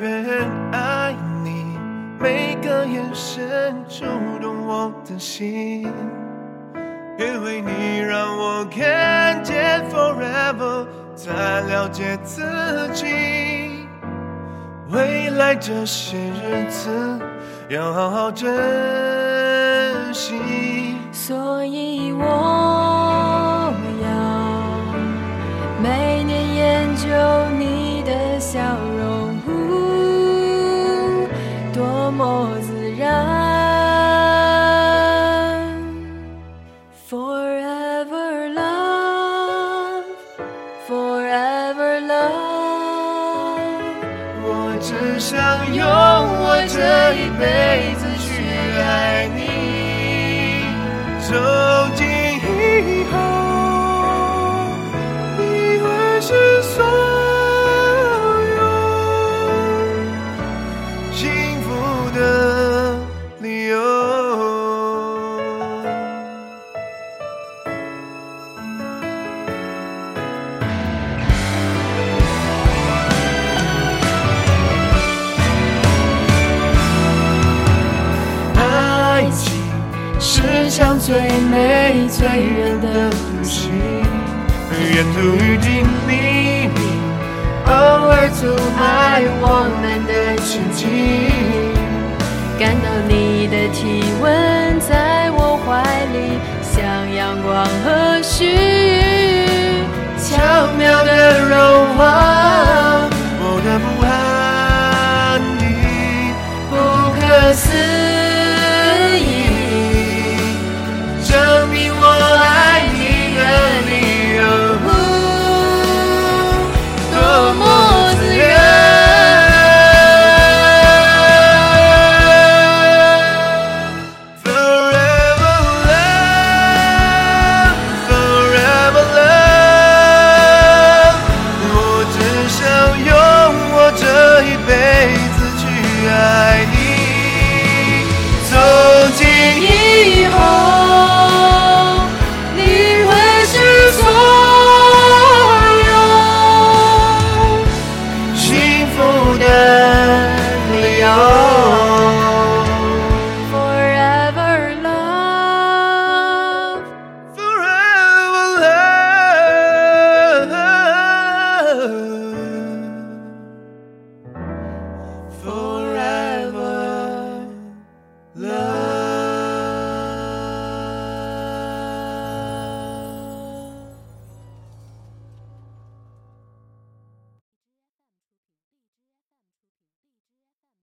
越爱你每个眼神触动我的心因为你让我看见 forever 才了解自己未来这些日子要好好珍惜。所以我要每年研究你的笑容。么自然。Forever love, forever love。我只想用我这一辈子去爱你，走进最美醉人的旅行，沿途遇见秘密，偶尔阻碍我们的前进。感到你的体温在我怀里，像阳光和煦，巧妙的融化